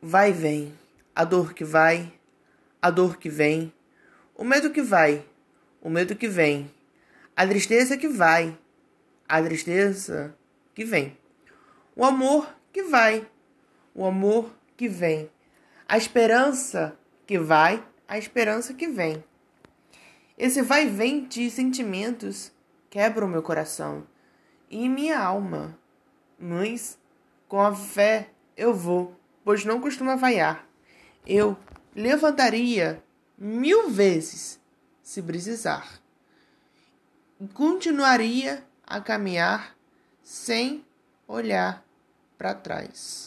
vai e vem, a dor que vai, a dor que vem, o medo que vai, o medo que vem, a tristeza que vai, a tristeza que vem, o amor que vai, o amor que vem, a esperança que vai, a esperança que vem. Esse vai e vem de sentimentos quebra o meu coração e minha alma. Mas com a fé eu vou, pois não costuma vaiar. Eu levantaria mil vezes se precisar. Continuaria a caminhar sem olhar para trás.